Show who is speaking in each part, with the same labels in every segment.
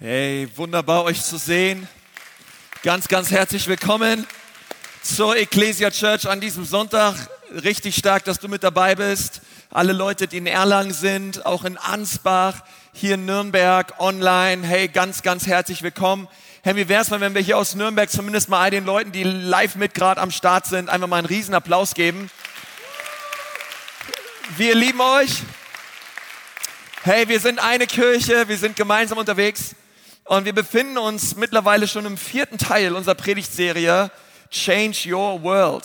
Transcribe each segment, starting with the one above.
Speaker 1: Hey, wunderbar euch zu sehen. Ganz, ganz herzlich willkommen zur Ecclesia Church an diesem Sonntag. Richtig stark, dass du mit dabei bist. Alle Leute, die in Erlangen sind, auch in Ansbach, hier in Nürnberg, online. Hey, ganz, ganz herzlich willkommen. Hey, wie wär's mal, wenn wir hier aus Nürnberg zumindest mal all den Leuten, die live mit gerade am Start sind, einfach mal einen riesen Applaus geben. Wir lieben euch. Hey, wir sind eine Kirche, wir sind gemeinsam unterwegs. Und wir befinden uns mittlerweile schon im vierten Teil unserer Predigtserie Change Your World.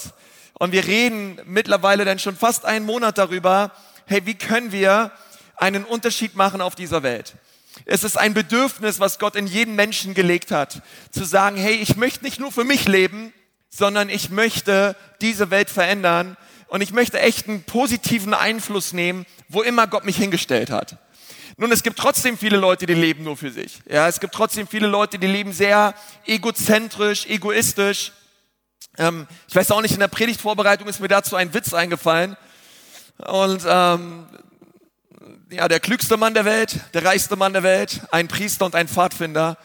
Speaker 1: Und wir reden mittlerweile dann schon fast einen Monat darüber, hey, wie können wir einen Unterschied machen auf dieser Welt? Es ist ein Bedürfnis, was Gott in jeden Menschen gelegt hat, zu sagen, hey, ich möchte nicht nur für mich leben, sondern ich möchte diese Welt verändern und ich möchte echt einen positiven Einfluss nehmen, wo immer Gott mich hingestellt hat. Nun, es gibt trotzdem viele Leute, die leben nur für sich. Ja, es gibt trotzdem viele Leute, die leben sehr egozentrisch, egoistisch. Ähm, ich weiß auch nicht, in der Predigtvorbereitung ist mir dazu ein Witz eingefallen. Und ähm, ja, der klügste Mann der Welt, der reichste Mann der Welt, ein Priester und ein Pfadfinder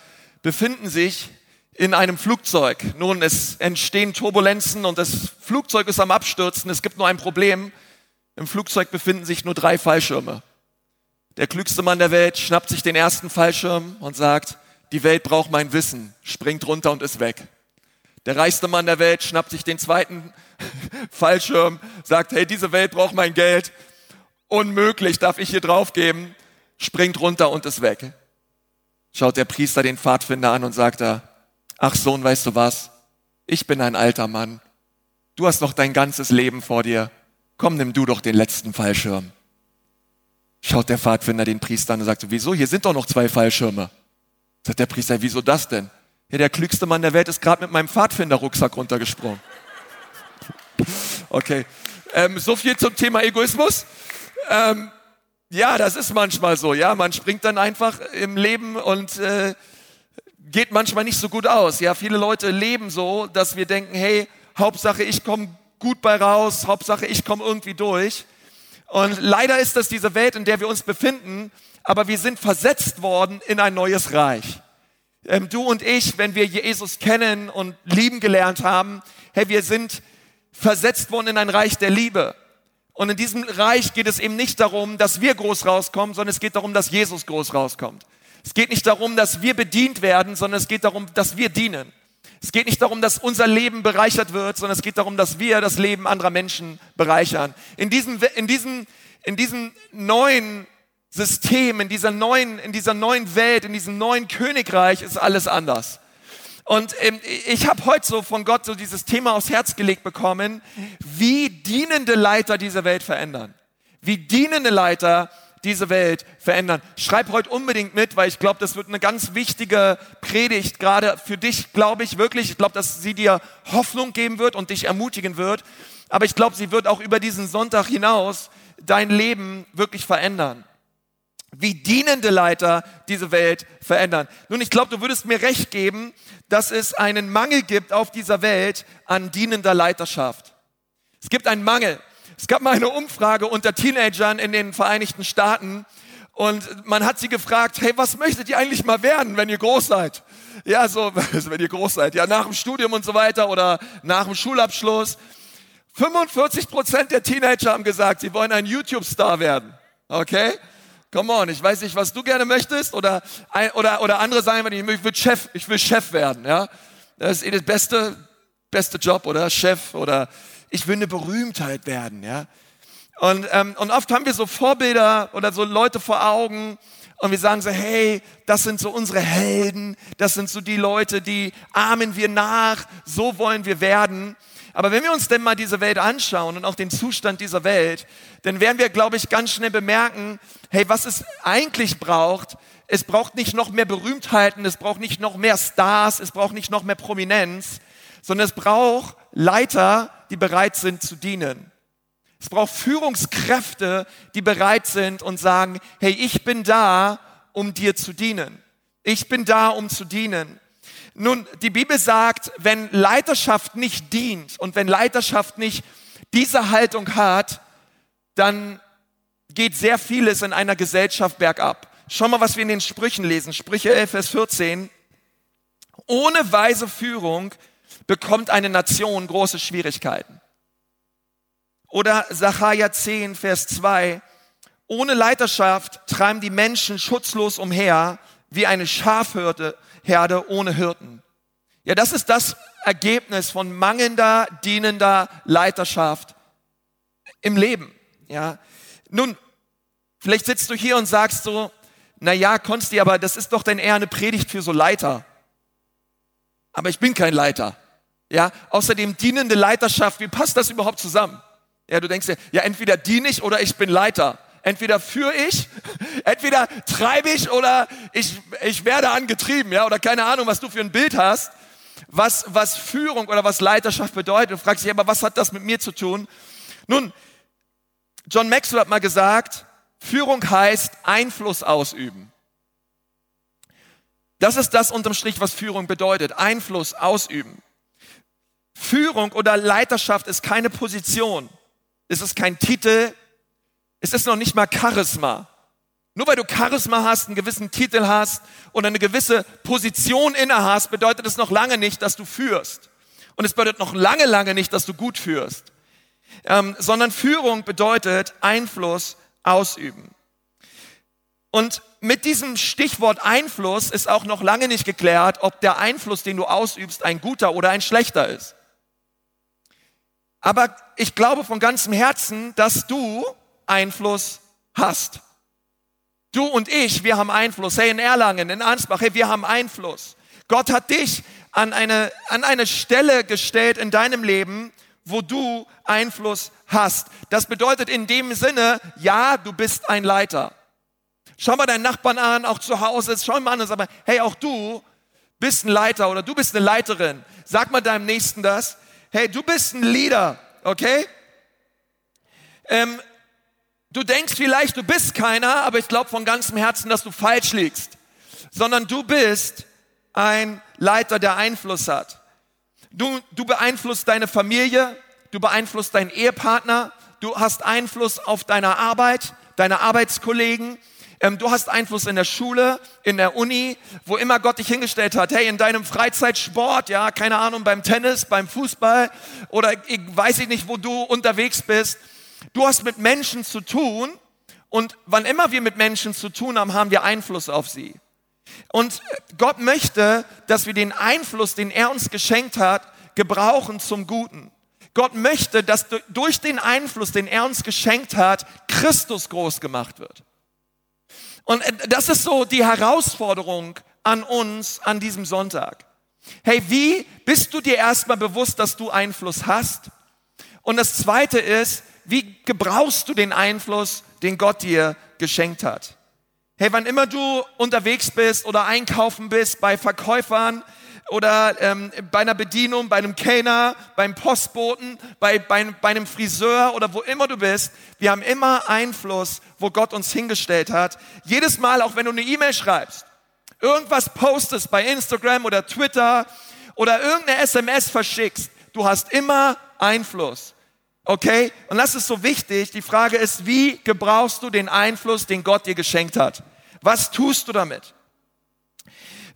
Speaker 1: befinden sich in einem Flugzeug. Nun, es entstehen Turbulenzen und das Flugzeug ist am Abstürzen. Es gibt nur ein Problem. Im Flugzeug befinden sich nur drei Fallschirme. Der klügste Mann der Welt schnappt sich den ersten Fallschirm und sagt, die Welt braucht mein Wissen, springt runter und ist weg. Der reichste Mann der Welt schnappt sich den zweiten Fallschirm, sagt, hey, diese Welt braucht mein Geld, unmöglich, darf ich hier draufgeben, springt runter und ist weg. Schaut der Priester den Pfadfinder an und sagt er, ach Sohn, weißt du was, ich bin ein alter Mann, du hast noch dein ganzes Leben vor dir, komm, nimm du doch den letzten Fallschirm. Schaut der Pfadfinder den Priester an und sagt, wieso? Hier sind doch noch zwei Fallschirme. Sagt der Priester, wieso das denn? Ja, der klügste Mann der Welt ist gerade mit meinem Pfadfinder-Rucksack runtergesprungen. Okay, ähm, so viel zum Thema Egoismus. Ähm, ja, das ist manchmal so. Ja, man springt dann einfach im Leben und äh, geht manchmal nicht so gut aus. Ja, viele Leute leben so, dass wir denken, hey, Hauptsache ich komme gut bei raus, Hauptsache ich komme irgendwie durch. Und leider ist das diese Welt, in der wir uns befinden, aber wir sind versetzt worden in ein neues Reich. Ähm, du und ich, wenn wir Jesus kennen und lieben gelernt haben, hey, wir sind versetzt worden in ein Reich der Liebe. Und in diesem Reich geht es eben nicht darum, dass wir groß rauskommen, sondern es geht darum, dass Jesus groß rauskommt. Es geht nicht darum, dass wir bedient werden, sondern es geht darum, dass wir dienen. Es geht nicht darum, dass unser Leben bereichert wird, sondern es geht darum, dass wir das Leben anderer Menschen bereichern. In diesem, in diesem, in diesem neuen System, in dieser neuen, in dieser neuen Welt, in diesem neuen Königreich ist alles anders. Und ähm, ich habe heute so von Gott so dieses Thema aufs Herz gelegt bekommen, wie dienende Leiter diese Welt verändern. Wie dienende Leiter diese Welt verändern. Schreib heute unbedingt mit, weil ich glaube, das wird eine ganz wichtige Predigt, gerade für dich, glaube ich wirklich. Ich glaube, dass sie dir Hoffnung geben wird und dich ermutigen wird. Aber ich glaube, sie wird auch über diesen Sonntag hinaus dein Leben wirklich verändern. Wie dienende Leiter diese Welt verändern. Nun, ich glaube, du würdest mir recht geben, dass es einen Mangel gibt auf dieser Welt an dienender Leiterschaft. Es gibt einen Mangel. Es gab mal eine Umfrage unter Teenagern in den Vereinigten Staaten und man hat sie gefragt, hey, was möchtet ihr eigentlich mal werden, wenn ihr groß seid? Ja, so, wenn ihr groß seid, ja, nach dem Studium und so weiter oder nach dem Schulabschluss. 45 Prozent der Teenager haben gesagt, sie wollen ein YouTube-Star werden. Okay? Come on, ich weiß nicht, was du gerne möchtest oder, oder, oder andere sagen, ich will Chef, ich will Chef werden, ja. Das ist eh das beste, beste Job oder Chef oder ich will eine Berühmtheit werden, ja. Und, ähm, und oft haben wir so Vorbilder oder so Leute vor Augen und wir sagen so, hey, das sind so unsere Helden, das sind so die Leute, die ahmen wir nach, so wollen wir werden. Aber wenn wir uns denn mal diese Welt anschauen und auch den Zustand dieser Welt, dann werden wir, glaube ich, ganz schnell bemerken, hey, was es eigentlich braucht, es braucht nicht noch mehr Berühmtheiten, es braucht nicht noch mehr Stars, es braucht nicht noch mehr Prominenz, sondern es braucht Leiter, die bereit sind zu dienen. Es braucht Führungskräfte, die bereit sind und sagen, hey, ich bin da, um dir zu dienen. Ich bin da, um zu dienen. Nun, die Bibel sagt, wenn Leiterschaft nicht dient und wenn Leiterschaft nicht diese Haltung hat, dann geht sehr vieles in einer Gesellschaft bergab. schau mal, was wir in den Sprüchen lesen. Sprüche 11, Vers 14. Ohne weise Führung bekommt eine Nation große Schwierigkeiten. Oder Sacharja 10, Vers 2. Ohne Leiterschaft treiben die Menschen schutzlos umher wie eine Schafherde Herde ohne Hirten. Ja, das ist das Ergebnis von mangelnder, dienender Leiterschaft im Leben. Ja, nun, vielleicht sitzt du hier und sagst so, na ja, Konsti, aber das ist doch dann eher eine Predigt für so Leiter. Aber ich bin kein Leiter. Ja, außerdem dienende Leiterschaft, wie passt das überhaupt zusammen? Ja, du denkst dir, ja, entweder diene ich oder ich bin Leiter. Entweder führe ich, entweder treibe ich oder ich, ich werde angetrieben, ja, oder keine Ahnung, was du für ein Bild hast, was, was Führung oder was Leiterschaft bedeutet. Du fragst dich aber, was hat das mit mir zu tun? Nun, John Maxwell hat mal gesagt, Führung heißt Einfluss ausüben. Das ist das unterm Strich, was Führung bedeutet. Einfluss ausüben. Führung oder Leiterschaft ist keine Position. Es ist kein Titel. Es ist noch nicht mal Charisma. Nur weil du Charisma hast, einen gewissen Titel hast oder eine gewisse Position inne hast, bedeutet es noch lange nicht, dass du führst. Und es bedeutet noch lange, lange nicht, dass du gut führst. Ähm, sondern Führung bedeutet Einfluss ausüben. Und mit diesem Stichwort Einfluss ist auch noch lange nicht geklärt, ob der Einfluss, den du ausübst, ein guter oder ein schlechter ist. Aber ich glaube von ganzem Herzen, dass du Einfluss hast. Du und ich, wir haben Einfluss. Hey, in Erlangen, in Ansbach, hey, wir haben Einfluss. Gott hat dich an eine, an eine Stelle gestellt in deinem Leben, wo du Einfluss hast. Das bedeutet in dem Sinne, ja, du bist ein Leiter. Schau mal deinen Nachbarn an, auch zu Hause, schau mal an und sag mal, hey, auch du bist ein Leiter oder du bist eine Leiterin. Sag mal deinem Nächsten das. Hey, du bist ein Leader, okay? Ähm, du denkst vielleicht, du bist keiner, aber ich glaube von ganzem Herzen, dass du falsch liegst. Sondern du bist ein Leiter, der Einfluss hat. Du, du beeinflusst deine Familie, du beeinflusst deinen Ehepartner, du hast Einfluss auf deine Arbeit, deine Arbeitskollegen, ähm, du hast Einfluss in der Schule, in der Uni, wo immer Gott dich hingestellt hat. Hey, in deinem Freizeitsport, ja, keine Ahnung, beim Tennis, beim Fußball oder ich weiß ich nicht, wo du unterwegs bist. Du hast mit Menschen zu tun und wann immer wir mit Menschen zu tun haben, haben wir Einfluss auf sie. Und Gott möchte, dass wir den Einfluss, den er uns geschenkt hat, gebrauchen zum Guten. Gott möchte, dass durch den Einfluss, den er uns geschenkt hat, Christus groß gemacht wird. Und das ist so die Herausforderung an uns an diesem Sonntag. Hey, wie bist du dir erstmal bewusst, dass du Einfluss hast? Und das zweite ist, wie gebrauchst du den Einfluss, den Gott dir geschenkt hat? Hey, wann immer du unterwegs bist oder einkaufen bist bei Verkäufern oder ähm, bei einer Bedienung, bei einem Kellner, beim Postboten, bei, bei, bei einem Friseur oder wo immer du bist, wir haben immer Einfluss, wo Gott uns hingestellt hat. Jedes Mal, auch wenn du eine E-Mail schreibst, irgendwas postest bei Instagram oder Twitter oder irgendeine SMS verschickst, du hast immer Einfluss. Okay? Und das ist so wichtig. Die Frage ist, wie gebrauchst du den Einfluss, den Gott dir geschenkt hat? Was tust du damit?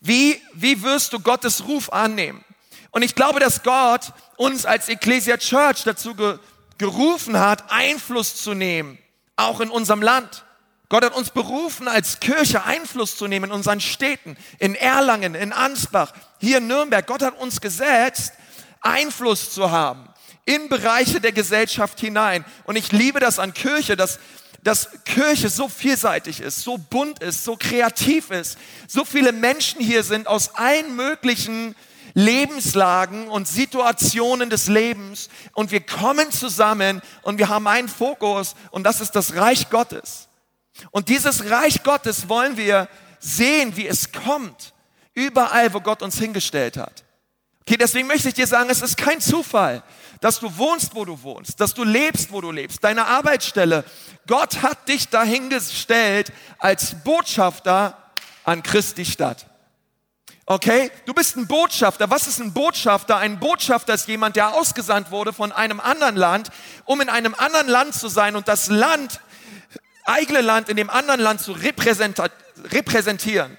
Speaker 1: Wie, wie wirst du Gottes Ruf annehmen? Und ich glaube, dass Gott uns als Ecclesia Church dazu ge gerufen hat, Einfluss zu nehmen, auch in unserem Land. Gott hat uns berufen, als Kirche Einfluss zu nehmen in unseren Städten, in Erlangen, in Ansbach, hier in Nürnberg. Gott hat uns gesetzt, Einfluss zu haben in Bereiche der Gesellschaft hinein. Und ich liebe das an Kirche, dass, dass Kirche so vielseitig ist, so bunt ist, so kreativ ist, so viele Menschen hier sind aus allen möglichen Lebenslagen und Situationen des Lebens und wir kommen zusammen und wir haben einen Fokus und das ist das Reich Gottes. Und dieses Reich Gottes wollen wir sehen, wie es kommt, überall, wo Gott uns hingestellt hat. Okay, deswegen möchte ich dir sagen, es ist kein Zufall, dass du wohnst, wo du wohnst, dass du lebst, wo du lebst, deine Arbeitsstelle. Gott hat dich dahingestellt als Botschafter an Christi Stadt. Okay? Du bist ein Botschafter. Was ist ein Botschafter? Ein Botschafter ist jemand, der ausgesandt wurde von einem anderen Land, um in einem anderen Land zu sein und das Land, eigene Land in dem anderen Land zu repräsentieren.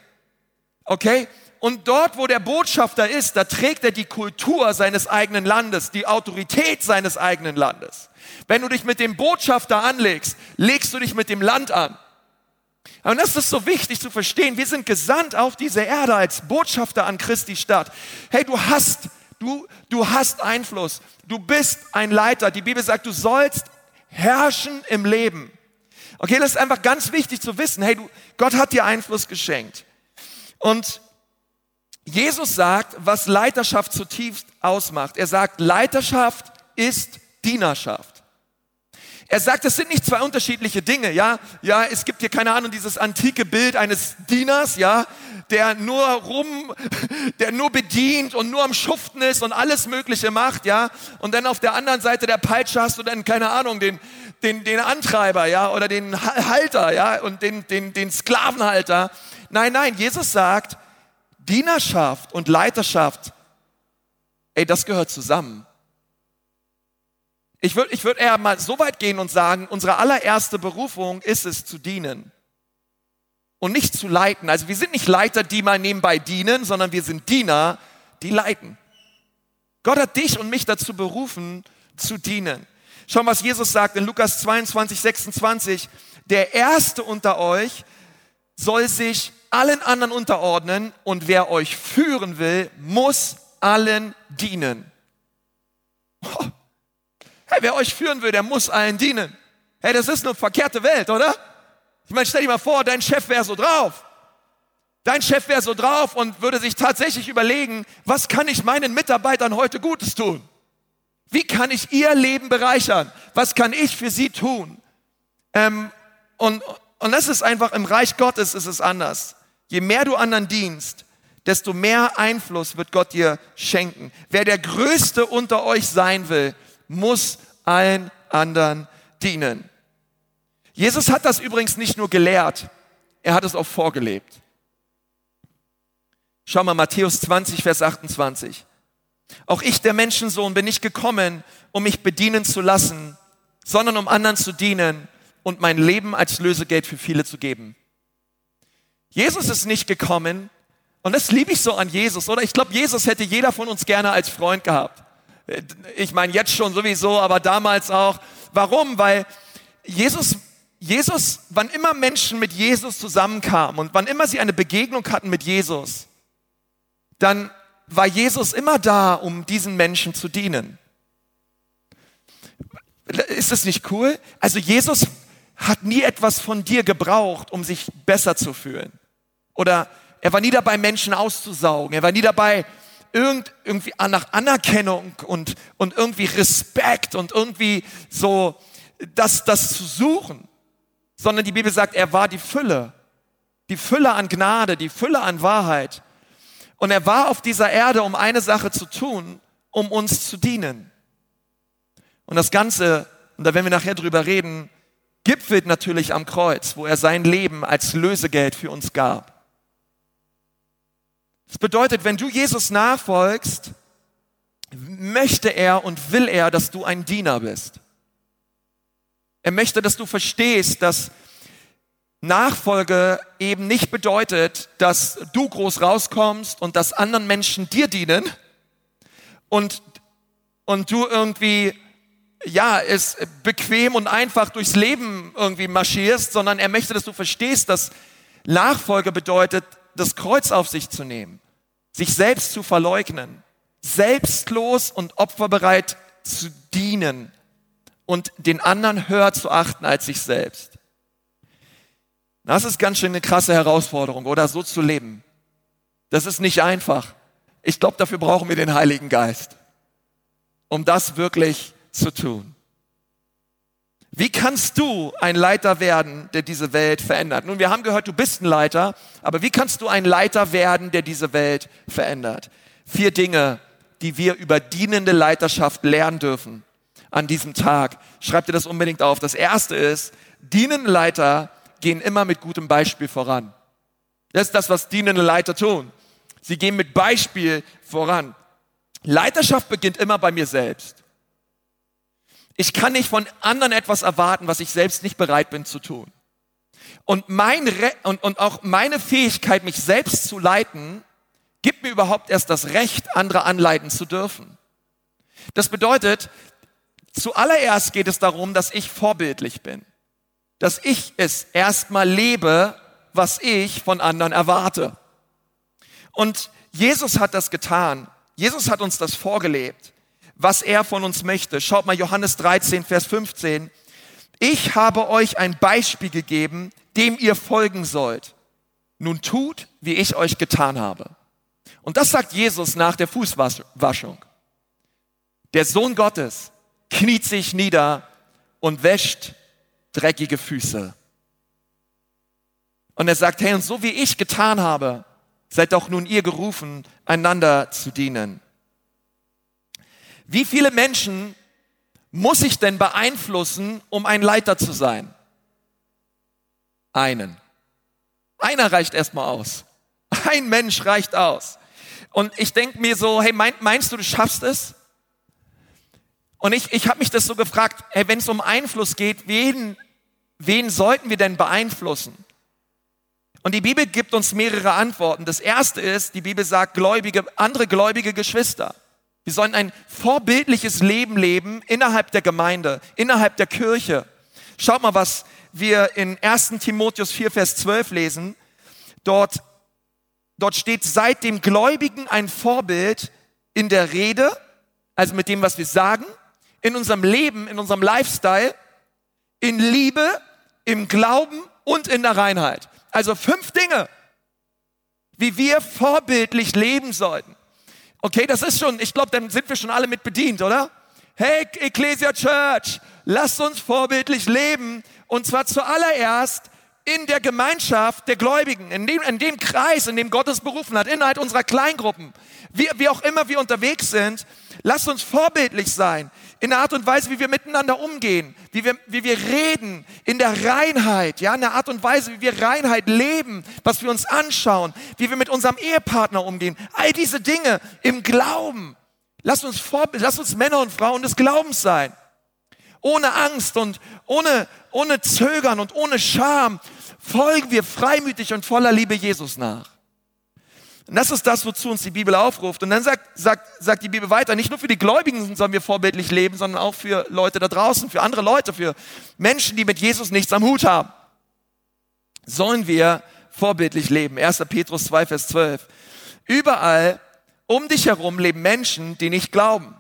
Speaker 1: Okay? Und dort, wo der Botschafter ist, da trägt er die Kultur seines eigenen Landes, die Autorität seines eigenen Landes. Wenn du dich mit dem Botschafter anlegst, legst du dich mit dem Land an. Und das ist so wichtig zu verstehen. Wir sind gesandt auf diese Erde als Botschafter an Christi Stadt. Hey, du hast, du, du hast Einfluss. Du bist ein Leiter. Die Bibel sagt, du sollst herrschen im Leben. Okay, das ist einfach ganz wichtig zu wissen. Hey, du, Gott hat dir Einfluss geschenkt. Und Jesus sagt, was Leiterschaft zutiefst ausmacht. Er sagt, Leiterschaft ist Dienerschaft. Er sagt, es sind nicht zwei unterschiedliche Dinge, ja. Ja, es gibt hier keine Ahnung dieses antike Bild eines Dieners, ja, der nur rum, der nur bedient und nur am Schuften ist und alles Mögliche macht, ja. Und dann auf der anderen Seite der Peitsche hast du dann keine Ahnung den den den Antreiber, ja, oder den Halter, ja, und den den den Sklavenhalter. Nein, nein, Jesus sagt, Dienerschaft und Leiterschaft, ey, das gehört zusammen. Ich würde ich würd eher mal so weit gehen und sagen, unsere allererste Berufung ist es zu dienen und nicht zu leiten. Also wir sind nicht Leiter, die mal nebenbei dienen, sondern wir sind Diener, die leiten. Gott hat dich und mich dazu berufen, zu dienen. Schau, was Jesus sagt in Lukas 22, 26. Der Erste unter euch soll sich allen anderen unterordnen und wer euch führen will, muss allen dienen. Oh, Hey, wer euch führen will, der muss allen dienen. Hey, das ist eine verkehrte Welt, oder? Ich meine, stell dir mal vor, dein Chef wäre so drauf. Dein Chef wäre so drauf und würde sich tatsächlich überlegen, was kann ich meinen Mitarbeitern heute Gutes tun? Wie kann ich ihr Leben bereichern? Was kann ich für sie tun? Ähm, und, und das ist einfach, im Reich Gottes ist es anders. Je mehr du anderen dienst, desto mehr Einfluss wird Gott dir schenken. Wer der Größte unter euch sein will, muss allen anderen dienen. Jesus hat das übrigens nicht nur gelehrt, er hat es auch vorgelebt. Schau mal, Matthäus 20, Vers 28. Auch ich, der Menschensohn, bin nicht gekommen, um mich bedienen zu lassen, sondern um anderen zu dienen und mein Leben als Lösegeld für viele zu geben. Jesus ist nicht gekommen, und das liebe ich so an Jesus, oder? Ich glaube, Jesus hätte jeder von uns gerne als Freund gehabt. Ich meine jetzt schon sowieso, aber damals auch. Warum? Weil Jesus, Jesus, wann immer Menschen mit Jesus zusammenkamen und wann immer sie eine Begegnung hatten mit Jesus, dann war Jesus immer da, um diesen Menschen zu dienen. Ist das nicht cool? Also Jesus hat nie etwas von dir gebraucht, um sich besser zu fühlen. Oder er war nie dabei, Menschen auszusaugen. Er war nie dabei, irgend, irgendwie nach Anerkennung und, und irgendwie Respekt und irgendwie so das, das zu suchen, sondern die Bibel sagt, er war die Fülle, die Fülle an Gnade, die Fülle an Wahrheit. Und er war auf dieser Erde, um eine Sache zu tun, um uns zu dienen. Und das Ganze, und da werden wir nachher drüber reden, gipfelt natürlich am Kreuz, wo er sein Leben als Lösegeld für uns gab. Das bedeutet, wenn du Jesus nachfolgst, möchte er und will er, dass du ein Diener bist. Er möchte, dass du verstehst, dass Nachfolge eben nicht bedeutet, dass du groß rauskommst und dass anderen Menschen dir dienen und, und du irgendwie, ja, es bequem und einfach durchs Leben irgendwie marschierst, sondern er möchte, dass du verstehst, dass Nachfolge bedeutet, das Kreuz auf sich zu nehmen, sich selbst zu verleugnen, selbstlos und opferbereit zu dienen und den anderen höher zu achten als sich selbst. Das ist ganz schön eine krasse Herausforderung, oder so zu leben. Das ist nicht einfach. Ich glaube, dafür brauchen wir den Heiligen Geist, um das wirklich zu tun. Wie kannst du ein Leiter werden, der diese Welt verändert? Nun, wir haben gehört, du bist ein Leiter, aber wie kannst du ein Leiter werden, der diese Welt verändert? Vier Dinge, die wir über dienende Leiterschaft lernen dürfen an diesem Tag. Schreib dir das unbedingt auf. Das erste ist, dienende Leiter gehen immer mit gutem Beispiel voran. Das ist das, was dienende Leiter tun. Sie gehen mit Beispiel voran. Leiterschaft beginnt immer bei mir selbst. Ich kann nicht von anderen etwas erwarten, was ich selbst nicht bereit bin zu tun. Und, mein Re und, und auch meine Fähigkeit, mich selbst zu leiten, gibt mir überhaupt erst das Recht, andere anleiten zu dürfen. Das bedeutet, zuallererst geht es darum, dass ich vorbildlich bin. Dass ich es erstmal lebe, was ich von anderen erwarte. Und Jesus hat das getan. Jesus hat uns das vorgelebt, was er von uns möchte. Schaut mal Johannes 13, Vers 15. Ich habe euch ein Beispiel gegeben, dem ihr folgen sollt. Nun tut, wie ich euch getan habe. Und das sagt Jesus nach der Fußwaschung. Der Sohn Gottes kniet sich nieder und wäscht dreckige Füße. Und er sagt, hey, und so wie ich getan habe, seid doch nun ihr gerufen, einander zu dienen. Wie viele Menschen muss ich denn beeinflussen, um ein Leiter zu sein? Einen. Einer reicht erstmal aus. Ein Mensch reicht aus. Und ich denke mir so, hey, meinst du, du schaffst es? Und ich, ich habe mich das so gefragt, hey, wenn es um Einfluss geht, wen, wen sollten wir denn beeinflussen? Und die Bibel gibt uns mehrere Antworten. Das erste ist, die Bibel sagt, gläubige, andere gläubige Geschwister. Wir sollen ein vorbildliches Leben leben innerhalb der Gemeinde, innerhalb der Kirche. Schaut mal, was wir in 1. Timotheus 4, Vers 12 lesen. Dort, dort steht, seit dem Gläubigen ein Vorbild in der Rede, also mit dem, was wir sagen, in unserem Leben, in unserem Lifestyle, in Liebe, im Glauben und in der Reinheit. Also fünf Dinge, wie wir vorbildlich leben sollten. Okay, das ist schon, ich glaube, dann sind wir schon alle mit bedient, oder? Hey, Ecclesia Church, lasst uns vorbildlich leben. Und zwar zuallererst in der Gemeinschaft der Gläubigen, in dem, in dem Kreis, in dem Gott uns berufen hat, innerhalb unserer Kleingruppen. Wie, wie auch immer wir unterwegs sind, lasst uns vorbildlich sein in der Art und Weise, wie wir miteinander umgehen, wie wir, wie wir reden, in der Reinheit, ja, in der Art und Weise, wie wir Reinheit leben, was wir uns anschauen, wie wir mit unserem Ehepartner umgehen. All diese Dinge im Glauben. Lass uns, vor, lass uns Männer und Frauen des Glaubens sein. Ohne Angst und ohne, ohne Zögern und ohne Scham folgen wir freimütig und voller Liebe Jesus nach. Und das ist das, wozu uns die Bibel aufruft. Und dann sagt, sagt, sagt die Bibel weiter, nicht nur für die Gläubigen sollen wir vorbildlich leben, sondern auch für Leute da draußen, für andere Leute, für Menschen, die mit Jesus nichts am Hut haben. Sollen wir vorbildlich leben. 1. Petrus 2, Vers 12. Überall um dich herum leben Menschen, die nicht glauben.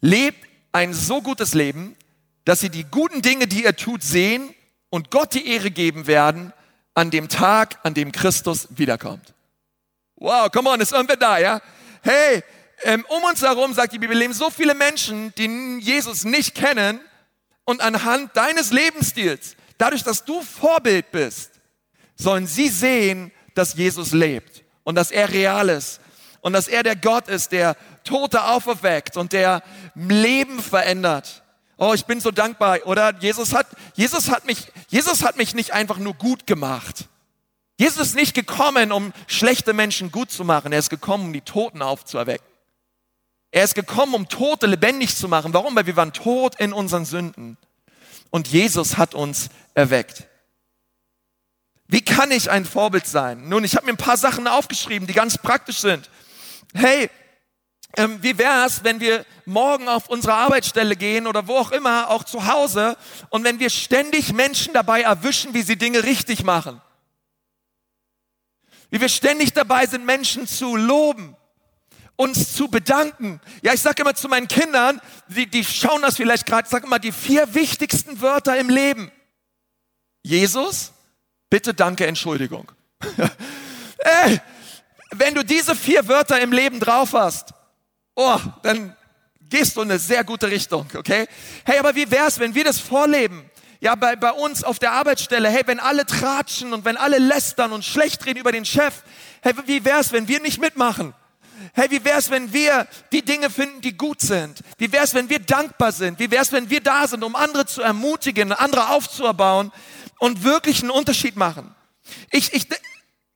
Speaker 1: Lebt ein so gutes Leben, dass sie die guten Dinge, die ihr tut, sehen und Gott die Ehre geben werden an dem Tag, an dem Christus wiederkommt. Wow, come on, ist irgendwer da, ja? Hey, ähm, um uns herum, sagt die Bibel, leben so viele Menschen, die Jesus nicht kennen und anhand deines Lebensstils, dadurch, dass du Vorbild bist, sollen sie sehen, dass Jesus lebt und dass er real ist und dass er der Gott ist, der Tote auferweckt und der Leben verändert. Oh, ich bin so dankbar, oder? Jesus hat, Jesus hat mich, Jesus hat mich nicht einfach nur gut gemacht. Jesus ist nicht gekommen, um schlechte Menschen gut zu machen. Er ist gekommen, um die Toten aufzuerwecken. Er ist gekommen, um Tote lebendig zu machen. Warum? Weil wir waren tot in unseren Sünden. Und Jesus hat uns erweckt. Wie kann ich ein Vorbild sein? Nun, ich habe mir ein paar Sachen aufgeschrieben, die ganz praktisch sind. Hey, ähm, wie wäre es, wenn wir morgen auf unsere Arbeitsstelle gehen oder wo auch immer, auch zu Hause, und wenn wir ständig Menschen dabei erwischen, wie sie Dinge richtig machen? Wie wir ständig dabei sind, Menschen zu loben, uns zu bedanken. Ja, ich sage immer zu meinen Kindern, die, die schauen das vielleicht gerade, ich sage immer die vier wichtigsten Wörter im Leben. Jesus, bitte, danke, Entschuldigung. Ey, wenn du diese vier Wörter im Leben drauf hast, oh, dann gehst du in eine sehr gute Richtung, okay? Hey, aber wie wär's, wenn wir das vorleben? Ja, bei, bei uns auf der Arbeitsstelle, hey, wenn alle tratschen und wenn alle lästern und schlecht reden über den Chef, hey, wie wär's, wenn wir nicht mitmachen? Hey, wie wär's, wenn wir die Dinge finden, die gut sind? Wie wär's, wenn wir dankbar sind? Wie wär's, wenn wir da sind, um andere zu ermutigen, andere aufzubauen und wirklich einen Unterschied machen? Ich, ich,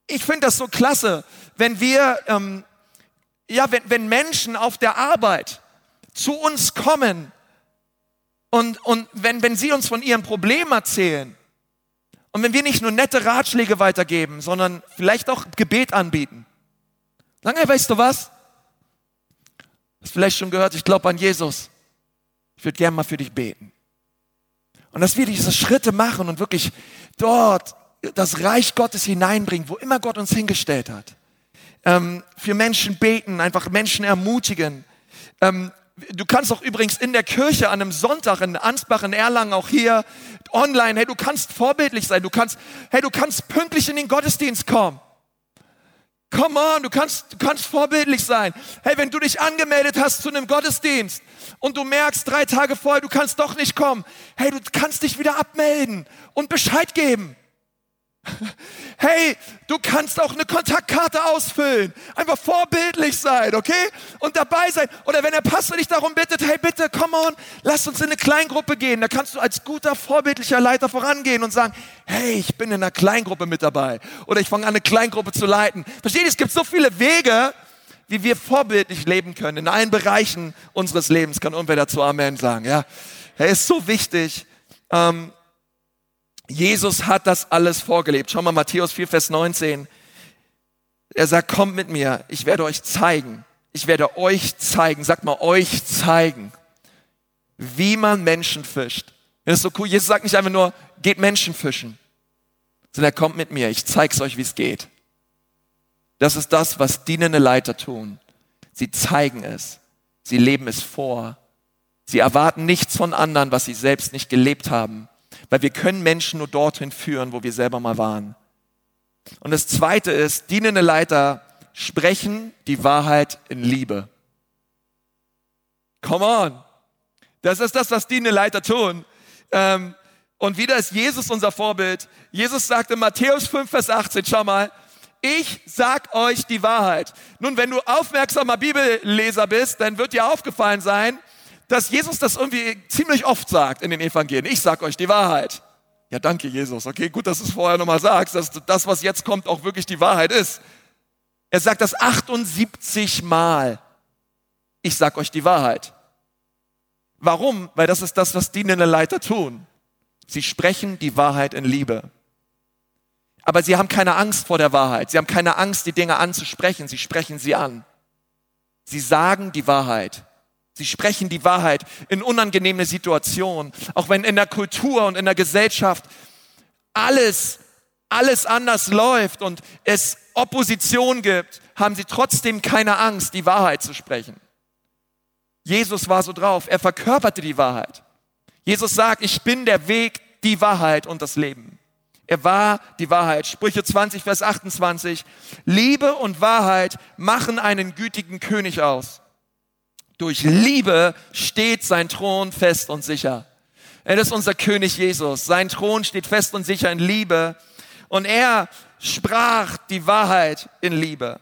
Speaker 1: ich finde das so klasse, wenn wir ähm, ja, wenn, wenn Menschen auf der Arbeit zu uns kommen und, und wenn, wenn sie uns von ihren Problemen erzählen Und wenn wir nicht nur nette Ratschläge weitergeben, sondern vielleicht auch Gebet anbieten. Sagen, hey, weißt du was? Hast vielleicht schon gehört, ich glaube an Jesus. Ich würde gerne mal für dich beten. Und dass wir diese Schritte machen und wirklich dort das Reich Gottes hineinbringen, wo immer Gott uns hingestellt hat. Ähm, für Menschen beten, einfach Menschen ermutigen. Ähm, du kannst auch übrigens in der Kirche an einem Sonntag in Ansbach, in Erlangen, auch hier online, hey, du kannst vorbildlich sein. Du kannst, hey, du kannst pünktlich in den Gottesdienst kommen. Come on, du kannst, du kannst vorbildlich sein. Hey, wenn du dich angemeldet hast zu einem Gottesdienst und du merkst drei Tage vorher, du kannst doch nicht kommen, hey, du kannst dich wieder abmelden und Bescheid geben. Hey, du kannst auch eine Kontaktkarte ausfüllen. Einfach vorbildlich sein, okay? Und dabei sein. Oder wenn der Pastor dich darum bittet, hey bitte, come on, lass uns in eine Kleingruppe gehen. Da kannst du als guter, vorbildlicher Leiter vorangehen und sagen, hey, ich bin in einer Kleingruppe mit dabei. Oder ich fange an, eine Kleingruppe zu leiten. Versteht ihr, es gibt so viele Wege, wie wir vorbildlich leben können. In allen Bereichen unseres Lebens kann irgendwer dazu Amen sagen, ja? Hey, ist so wichtig. Ähm, Jesus hat das alles vorgelebt. Schau mal, Matthäus 4, Vers 19. Er sagt, kommt mit mir, ich werde euch zeigen. Ich werde euch zeigen, sag mal, euch zeigen, wie man Menschen fischt. Das ist so cool. Jesus sagt nicht einfach nur, geht Menschen fischen, sondern er kommt mit mir, ich zeig's euch, wie es geht. Das ist das, was dienende Leiter tun. Sie zeigen es. Sie leben es vor. Sie erwarten nichts von anderen, was sie selbst nicht gelebt haben. Weil wir können Menschen nur dorthin führen, wo wir selber mal waren. Und das zweite ist, dienende Leiter sprechen die Wahrheit in Liebe. Come on. Das ist das, was dienende Leiter tun. Ähm, und wieder ist Jesus unser Vorbild. Jesus sagt in Matthäus 5, Vers 18, schau mal, ich sag euch die Wahrheit. Nun, wenn du aufmerksamer Bibelleser bist, dann wird dir aufgefallen sein, dass Jesus das irgendwie ziemlich oft sagt in den Evangelien. Ich sag euch die Wahrheit. Ja, danke Jesus. Okay, gut, dass du es vorher nochmal sagst, dass das, was jetzt kommt, auch wirklich die Wahrheit ist. Er sagt das 78 Mal. Ich sag euch die Wahrheit. Warum? Weil das ist das, was dienende Leiter tun. Sie sprechen die Wahrheit in Liebe. Aber sie haben keine Angst vor der Wahrheit. Sie haben keine Angst, die Dinge anzusprechen. Sie sprechen sie an. Sie sagen die Wahrheit. Sie sprechen die Wahrheit in unangenehme Situationen. Auch wenn in der Kultur und in der Gesellschaft alles, alles anders läuft und es Opposition gibt, haben sie trotzdem keine Angst, die Wahrheit zu sprechen. Jesus war so drauf. Er verkörperte die Wahrheit. Jesus sagt, ich bin der Weg, die Wahrheit und das Leben. Er war die Wahrheit. Sprüche 20, Vers 28. Liebe und Wahrheit machen einen gütigen König aus. Durch Liebe steht sein Thron fest und sicher. Er ist unser König Jesus. Sein Thron steht fest und sicher in Liebe. Und er sprach die Wahrheit in Liebe.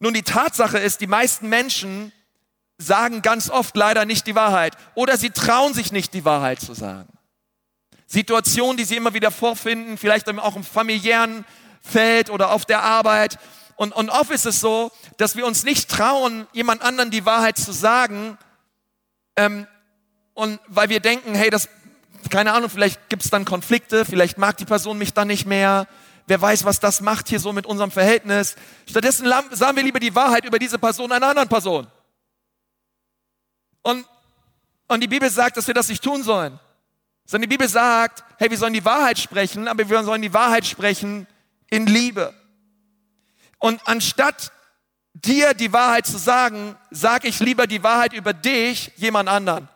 Speaker 1: Nun, die Tatsache ist, die meisten Menschen sagen ganz oft leider nicht die Wahrheit oder sie trauen sich nicht, die Wahrheit zu sagen. Situationen, die sie immer wieder vorfinden, vielleicht auch im familiären Feld oder auf der Arbeit, und, und oft ist es so, dass wir uns nicht trauen, jemand anderen die Wahrheit zu sagen, ähm, und weil wir denken, hey, das, keine Ahnung, vielleicht gibt es dann Konflikte, vielleicht mag die Person mich dann nicht mehr, wer weiß, was das macht hier so mit unserem Verhältnis. Stattdessen sagen wir lieber die Wahrheit über diese Person einer anderen Person. Und, und die Bibel sagt, dass wir das nicht tun sollen. Sondern die Bibel sagt, hey, wir sollen die Wahrheit sprechen, aber wir sollen die Wahrheit sprechen in Liebe. Und anstatt dir die Wahrheit zu sagen, sage ich lieber die Wahrheit über dich jemand anderen.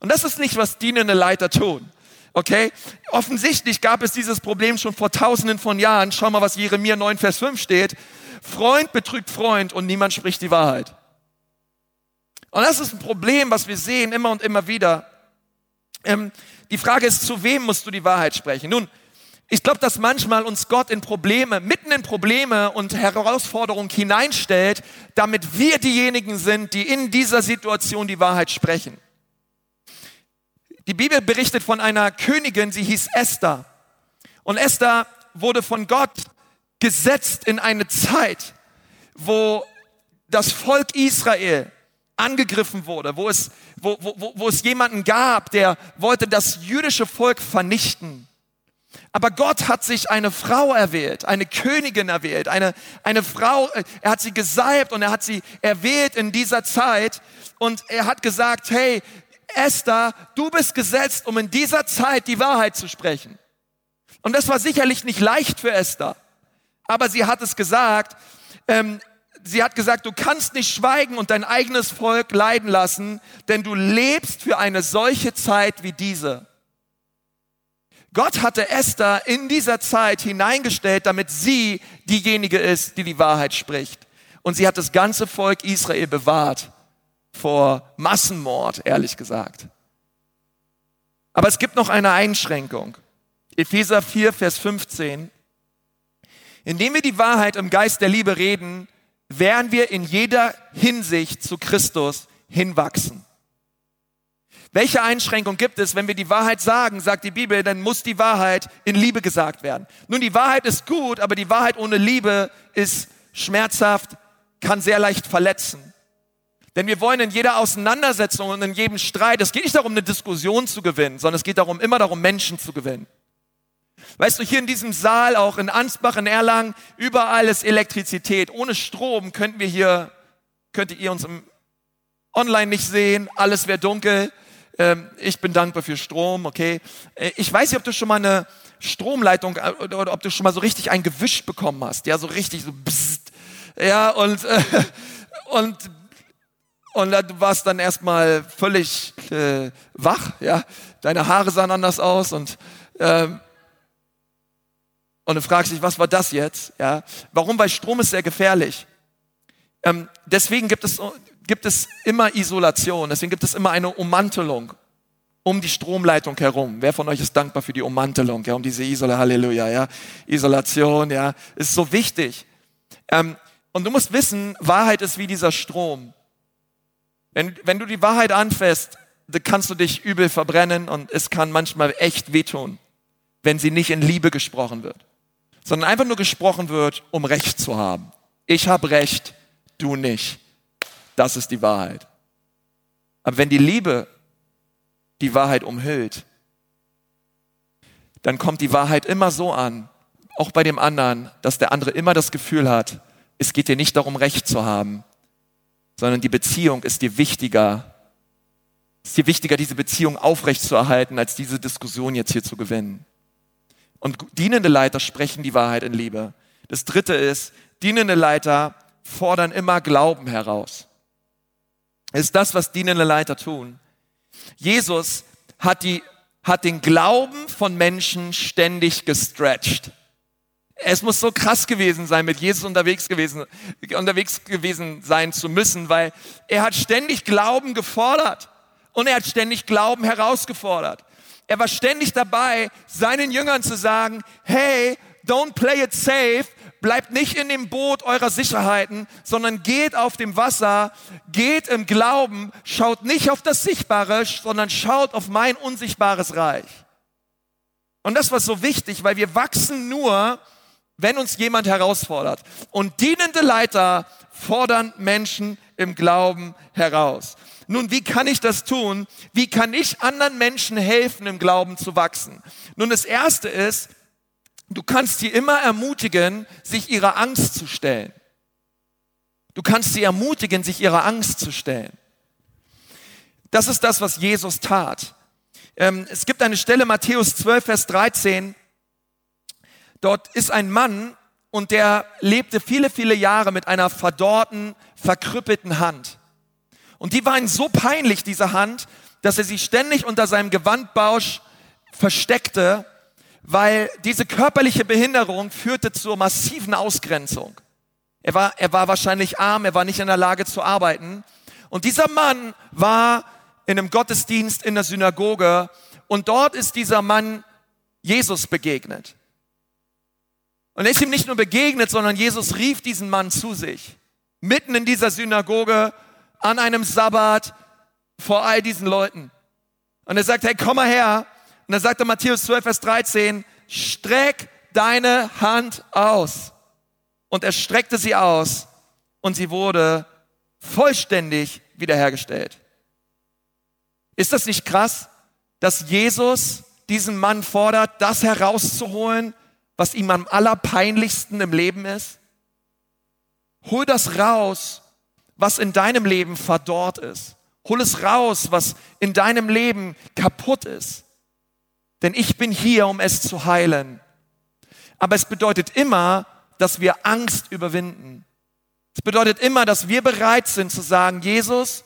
Speaker 1: Und das ist nicht, was dienende Leiter tun. Okay? Offensichtlich gab es dieses Problem schon vor tausenden von Jahren. Schau mal, was Jeremia 9, Vers 5 steht. Freund betrügt Freund und niemand spricht die Wahrheit. Und das ist ein Problem, was wir sehen immer und immer wieder. Ähm, die Frage ist, zu wem musst du die Wahrheit sprechen? Nun, ich glaube, dass manchmal uns Gott in Probleme, mitten in Probleme und Herausforderungen hineinstellt, damit wir diejenigen sind, die in dieser Situation die Wahrheit sprechen. Die Bibel berichtet von einer Königin, sie hieß Esther. Und Esther wurde von Gott gesetzt in eine Zeit, wo das Volk Israel angegriffen wurde, wo es, wo, wo, wo es jemanden gab, der wollte das jüdische Volk vernichten. Aber Gott hat sich eine Frau erwählt, eine Königin erwählt, eine, eine Frau, äh, er hat sie gesalbt und er hat sie erwählt in dieser Zeit und er hat gesagt, hey, Esther, du bist gesetzt, um in dieser Zeit die Wahrheit zu sprechen. Und das war sicherlich nicht leicht für Esther, aber sie hat es gesagt, ähm, sie hat gesagt, du kannst nicht schweigen und dein eigenes Volk leiden lassen, denn du lebst für eine solche Zeit wie diese. Gott hatte Esther in dieser Zeit hineingestellt, damit sie diejenige ist, die die Wahrheit spricht. Und sie hat das ganze Volk Israel bewahrt vor Massenmord, ehrlich gesagt. Aber es gibt noch eine Einschränkung. Epheser 4, Vers 15. Indem wir die Wahrheit im Geist der Liebe reden, werden wir in jeder Hinsicht zu Christus hinwachsen. Welche Einschränkung gibt es, wenn wir die Wahrheit sagen, sagt die Bibel, dann muss die Wahrheit in Liebe gesagt werden. Nun, die Wahrheit ist gut, aber die Wahrheit ohne Liebe ist schmerzhaft, kann sehr leicht verletzen. Denn wir wollen in jeder Auseinandersetzung und in jedem Streit, es geht nicht darum, eine Diskussion zu gewinnen, sondern es geht darum, immer darum, Menschen zu gewinnen. Weißt du, hier in diesem Saal, auch in Ansbach, in Erlangen, überall ist Elektrizität. Ohne Strom könnten wir hier, könntet ihr uns im Online nicht sehen, alles wäre dunkel. Ähm, ich bin dankbar für Strom, okay. Äh, ich weiß nicht, ob du schon mal eine Stromleitung äh, oder ob du schon mal so richtig ein gewischt bekommen hast. Ja, so richtig so bzzzt. Ja, und, äh, und, und du warst dann erstmal völlig äh, wach, ja. Deine Haare sahen anders aus und, ähm, und du fragst dich, was war das jetzt? Ja. Warum? Weil Strom ist sehr gefährlich. Ähm, deswegen gibt es gibt es immer Isolation, deswegen gibt es immer eine Ummantelung um die Stromleitung herum. Wer von euch ist dankbar für die Ummantelung, ja, um diese Isolation, Halleluja, ja, Isolation, ja, ist so wichtig. Ähm, und du musst wissen, Wahrheit ist wie dieser Strom. Wenn, wenn du die Wahrheit anfasst, dann kannst du dich übel verbrennen und es kann manchmal echt wehtun, wenn sie nicht in Liebe gesprochen wird, sondern einfach nur gesprochen wird, um Recht zu haben. Ich habe Recht, du nicht. Das ist die Wahrheit. Aber wenn die Liebe die Wahrheit umhüllt, dann kommt die Wahrheit immer so an, auch bei dem anderen, dass der andere immer das Gefühl hat, es geht dir nicht darum, Recht zu haben, sondern die Beziehung ist dir wichtiger. Ist dir wichtiger, diese Beziehung aufrechtzuerhalten, als diese Diskussion jetzt hier zu gewinnen. Und dienende Leiter sprechen die Wahrheit in Liebe. Das dritte ist, dienende Leiter fordern immer Glauben heraus ist das, was dienende Leiter tun. Jesus hat, die, hat den Glauben von Menschen ständig gestretched. Es muss so krass gewesen sein, mit Jesus unterwegs gewesen, unterwegs gewesen sein zu müssen, weil er hat ständig Glauben gefordert und er hat ständig Glauben herausgefordert. Er war ständig dabei, seinen Jüngern zu sagen, hey, don't play it safe, Bleibt nicht in dem Boot eurer Sicherheiten, sondern geht auf dem Wasser, geht im Glauben, schaut nicht auf das Sichtbare, sondern schaut auf mein unsichtbares Reich. Und das war so wichtig, weil wir wachsen nur, wenn uns jemand herausfordert. Und dienende Leiter fordern Menschen im Glauben heraus. Nun, wie kann ich das tun? Wie kann ich anderen Menschen helfen, im Glauben zu wachsen? Nun, das erste ist, Du kannst sie immer ermutigen, sich ihrer Angst zu stellen. Du kannst sie ermutigen, sich ihrer Angst zu stellen. Das ist das, was Jesus tat. Ähm, es gibt eine Stelle, Matthäus 12, Vers 13. Dort ist ein Mann und der lebte viele, viele Jahre mit einer verdorrten, verkrüppelten Hand. Und die war ihm so peinlich, diese Hand, dass er sie ständig unter seinem Gewandbausch versteckte weil diese körperliche Behinderung führte zur massiven Ausgrenzung. Er war, er war wahrscheinlich arm, er war nicht in der Lage zu arbeiten. Und dieser Mann war in einem Gottesdienst in der Synagoge und dort ist dieser Mann Jesus begegnet. Und er ist ihm nicht nur begegnet, sondern Jesus rief diesen Mann zu sich. Mitten in dieser Synagoge, an einem Sabbat, vor all diesen Leuten. Und er sagt, hey, komm mal her. Und dann sagt er Matthäus 12, Vers 13, streck deine Hand aus. Und er streckte sie aus und sie wurde vollständig wiederhergestellt. Ist das nicht krass, dass Jesus diesen Mann fordert, das herauszuholen, was ihm am allerpeinlichsten im Leben ist? Hol das raus, was in deinem Leben verdorrt ist. Hol es raus, was in deinem Leben kaputt ist. Denn ich bin hier, um es zu heilen. Aber es bedeutet immer, dass wir Angst überwinden. Es bedeutet immer, dass wir bereit sind zu sagen, Jesus,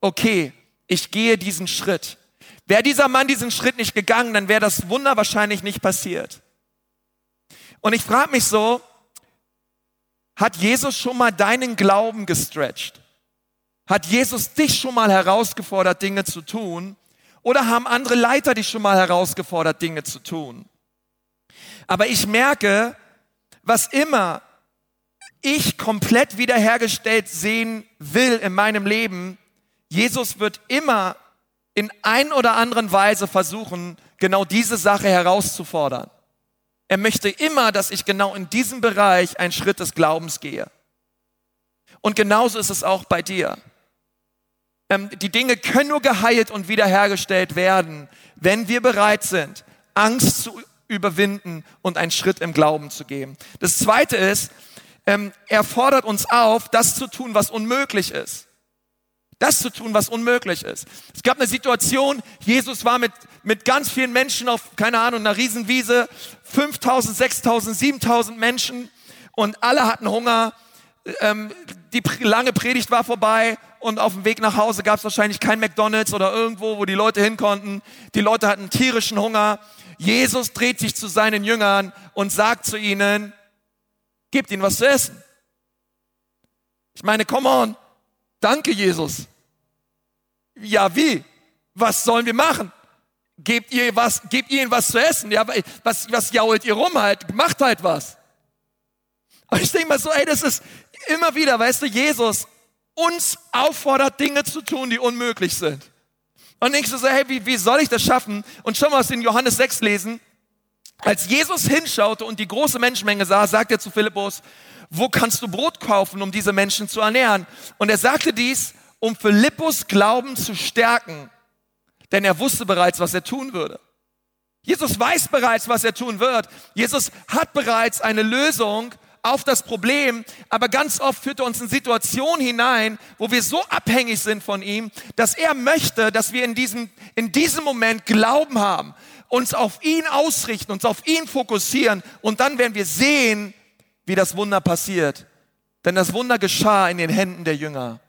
Speaker 1: okay, ich gehe diesen Schritt. Wäre dieser Mann diesen Schritt nicht gegangen, dann wäre das Wunder wahrscheinlich nicht passiert. Und ich frage mich so, hat Jesus schon mal deinen Glauben gestretched? Hat Jesus dich schon mal herausgefordert, Dinge zu tun? Oder haben andere Leiter dich schon mal herausgefordert, Dinge zu tun? Aber ich merke, was immer ich komplett wiederhergestellt sehen will in meinem Leben, Jesus wird immer in ein oder anderen Weise versuchen, genau diese Sache herauszufordern. Er möchte immer, dass ich genau in diesem Bereich einen Schritt des Glaubens gehe. Und genauso ist es auch bei dir. Ähm, die Dinge können nur geheilt und wiederhergestellt werden, wenn wir bereit sind, Angst zu überwinden und einen Schritt im Glauben zu gehen. Das Zweite ist, ähm, er fordert uns auf, das zu tun, was unmöglich ist. Das zu tun, was unmöglich ist. Es gab eine Situation, Jesus war mit, mit ganz vielen Menschen auf, keine Ahnung, einer Riesenwiese, 5000, 6000, 7000 Menschen und alle hatten Hunger. Ähm, die lange Predigt war vorbei und auf dem Weg nach Hause gab es wahrscheinlich kein McDonald's oder irgendwo, wo die Leute hin konnten. Die Leute hatten tierischen Hunger. Jesus dreht sich zu seinen Jüngern und sagt zu ihnen, gebt ihnen was zu essen. Ich meine, come on, danke Jesus. Ja, wie? Was sollen wir machen? Gebt ihr was, gebt ihnen was zu essen. Ja, was, was jault ihr rum halt? Macht halt was. Und ich denke mal so, ey, das ist immer wieder, weißt du, Jesus uns auffordert, Dinge zu tun, die unmöglich sind. Und denkst du so, hey, wie, wie soll ich das schaffen? Und schon mal aus den Johannes 6 lesen. Als Jesus hinschaute und die große Menschenmenge sah, sagt er zu Philippus, wo kannst du Brot kaufen, um diese Menschen zu ernähren? Und er sagte dies, um Philippus Glauben zu stärken, denn er wusste bereits, was er tun würde. Jesus weiß bereits, was er tun wird. Jesus hat bereits eine Lösung auf das Problem, aber ganz oft führt er uns in Situationen hinein, wo wir so abhängig sind von ihm, dass er möchte, dass wir in diesem, in diesem Moment Glauben haben, uns auf ihn ausrichten, uns auf ihn fokussieren und dann werden wir sehen, wie das Wunder passiert. Denn das Wunder geschah in den Händen der Jünger.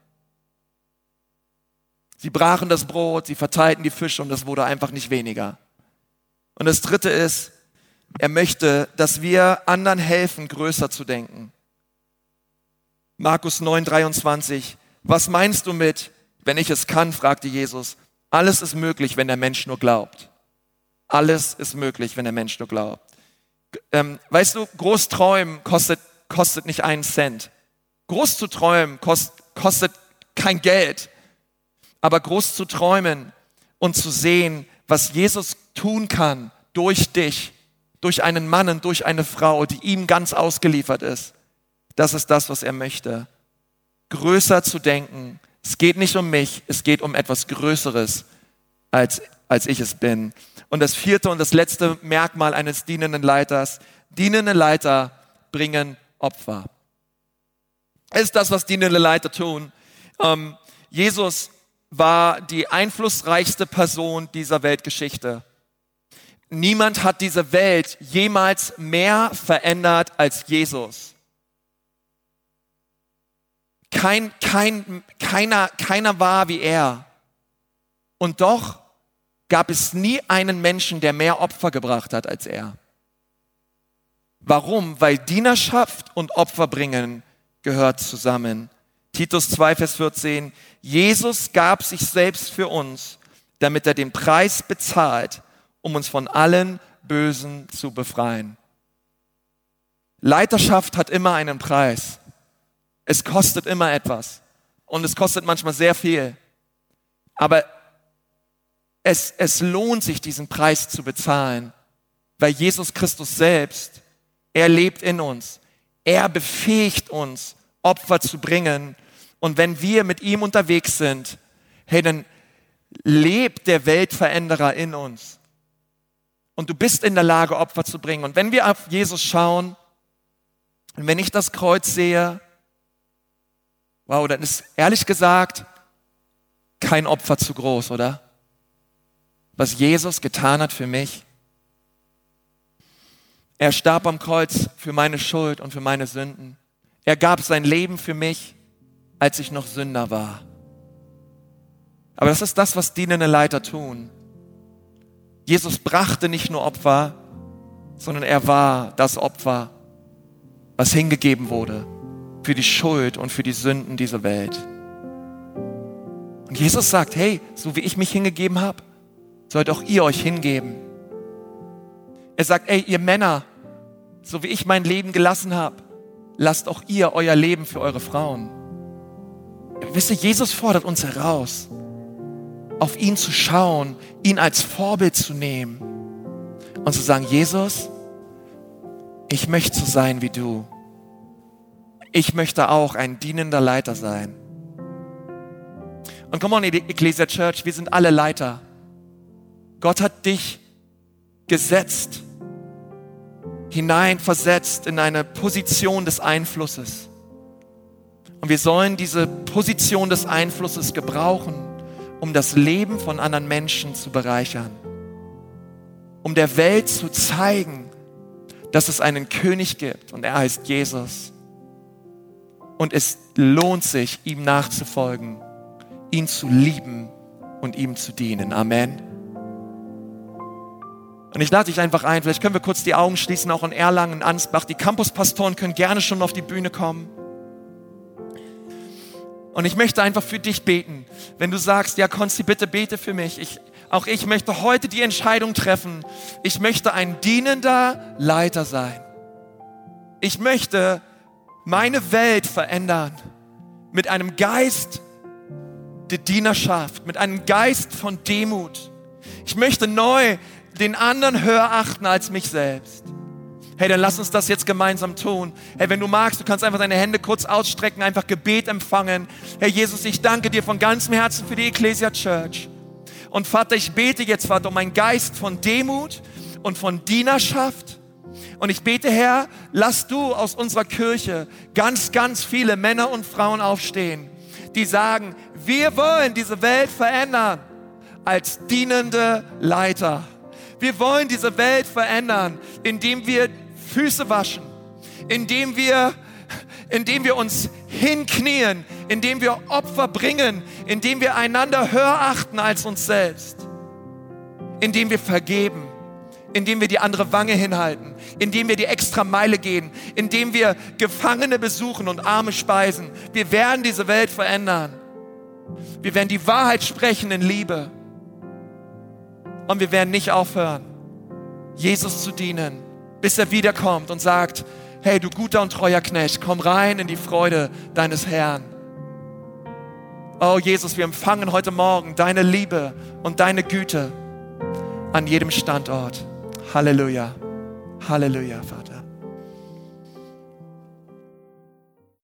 Speaker 1: Sie brachen das Brot, sie verteilten die Fische und es wurde einfach nicht weniger. Und das dritte ist, er möchte, dass wir anderen helfen, größer zu denken. Markus 9, 23. Was meinst du mit, wenn ich es kann? fragte Jesus. Alles ist möglich, wenn der Mensch nur glaubt. Alles ist möglich, wenn der Mensch nur glaubt. Ähm, weißt du, groß träumen kostet, kostet nicht einen Cent. Groß zu träumen kost, kostet kein Geld. Aber groß zu träumen und zu sehen, was Jesus tun kann durch dich, durch einen Mann und durch eine Frau, die ihm ganz ausgeliefert ist. Das ist das, was er möchte. Größer zu denken. Es geht nicht um mich, es geht um etwas Größeres, als, als ich es bin. Und das vierte und das letzte Merkmal eines dienenden Leiters. Dienende Leiter bringen Opfer. Ist das, was dienende Leiter tun. Ähm, Jesus war die einflussreichste Person dieser Weltgeschichte. Niemand hat diese Welt jemals mehr verändert als Jesus. Kein, kein, keiner, keiner war wie er. Und doch gab es nie einen Menschen, der mehr Opfer gebracht hat als er. Warum? Weil Dienerschaft und Opfer bringen gehört zusammen. Titus 2, Vers 14. Jesus gab sich selbst für uns, damit er den Preis bezahlt, um uns von allen Bösen zu befreien. Leiterschaft hat immer einen Preis. Es kostet immer etwas. Und es kostet manchmal sehr viel. Aber es, es lohnt sich, diesen Preis zu bezahlen, weil Jesus Christus selbst, er lebt in uns. Er befähigt uns, Opfer zu bringen. Und wenn wir mit ihm unterwegs sind, hey, dann lebt der Weltveränderer in uns. Und du bist in der Lage, Opfer zu bringen. Und wenn wir auf Jesus schauen, und wenn ich das Kreuz sehe, wow, dann ist ehrlich gesagt kein Opfer zu groß, oder? Was Jesus getan hat für mich. Er starb am Kreuz für meine Schuld und für meine Sünden. Er gab sein Leben für mich, als ich noch Sünder war. Aber das ist das, was dienende Leiter tun. Jesus brachte nicht nur Opfer, sondern er war das Opfer, was hingegeben wurde für die Schuld und für die Sünden dieser Welt. Und Jesus sagt, hey, so wie ich mich hingegeben habe, sollt auch ihr euch hingeben. Er sagt, ey, ihr Männer, so wie ich mein Leben gelassen habe, lasst auch ihr euer Leben für eure Frauen. Wisst ihr, Jesus fordert uns heraus, auf ihn zu schauen, ihn als Vorbild zu nehmen und zu sagen, Jesus, ich möchte so sein wie du. Ich möchte auch ein dienender Leiter sein. Und come on, Ecclesia Church, wir sind alle Leiter. Gott hat dich gesetzt, hineinversetzt in eine Position des Einflusses. Und wir sollen diese Position des Einflusses gebrauchen, um das Leben von anderen Menschen zu bereichern. Um der Welt zu zeigen, dass es einen König gibt und er heißt Jesus. Und es lohnt sich, ihm nachzufolgen, ihn zu lieben und ihm zu dienen. Amen. Und ich lade dich einfach ein, vielleicht können wir kurz die Augen schließen, auch in Erlangen, Ansbach. Die Campuspastoren können gerne schon auf die Bühne kommen. Und ich möchte einfach für dich beten. Wenn du sagst, ja, Konsti, bitte bete für mich. Ich, auch ich möchte heute die Entscheidung treffen. Ich möchte ein dienender Leiter sein. Ich möchte meine Welt verändern mit einem Geist der Dienerschaft, mit einem Geist von Demut. Ich möchte neu den anderen höher achten als mich selbst. Hey, dann lass uns das jetzt gemeinsam tun. Hey, wenn du magst, du kannst einfach deine Hände kurz ausstrecken, einfach Gebet empfangen. Herr Jesus, ich danke dir von ganzem Herzen für die Ecclesia Church. Und Vater, ich bete jetzt, Vater, um einen Geist von Demut und von Dienerschaft. Und ich bete, Herr, lass du aus unserer Kirche ganz, ganz viele Männer und Frauen aufstehen, die sagen, wir wollen diese Welt verändern als dienende Leiter. Wir wollen diese Welt verändern, indem wir Füße waschen, indem wir, indem wir uns hinknien, indem wir Opfer bringen, indem wir einander höher achten als uns selbst, indem wir vergeben, indem wir die andere Wange hinhalten, indem wir die extra Meile gehen, indem wir Gefangene besuchen und Arme speisen. Wir werden diese Welt verändern. Wir werden die Wahrheit sprechen in Liebe. Und wir werden nicht aufhören, Jesus zu dienen, bis er wiederkommt und sagt, hey du guter und treuer Knecht, komm rein in die Freude deines Herrn. Oh Jesus, wir empfangen heute Morgen deine Liebe und deine Güte an jedem Standort. Halleluja. Halleluja, Vater.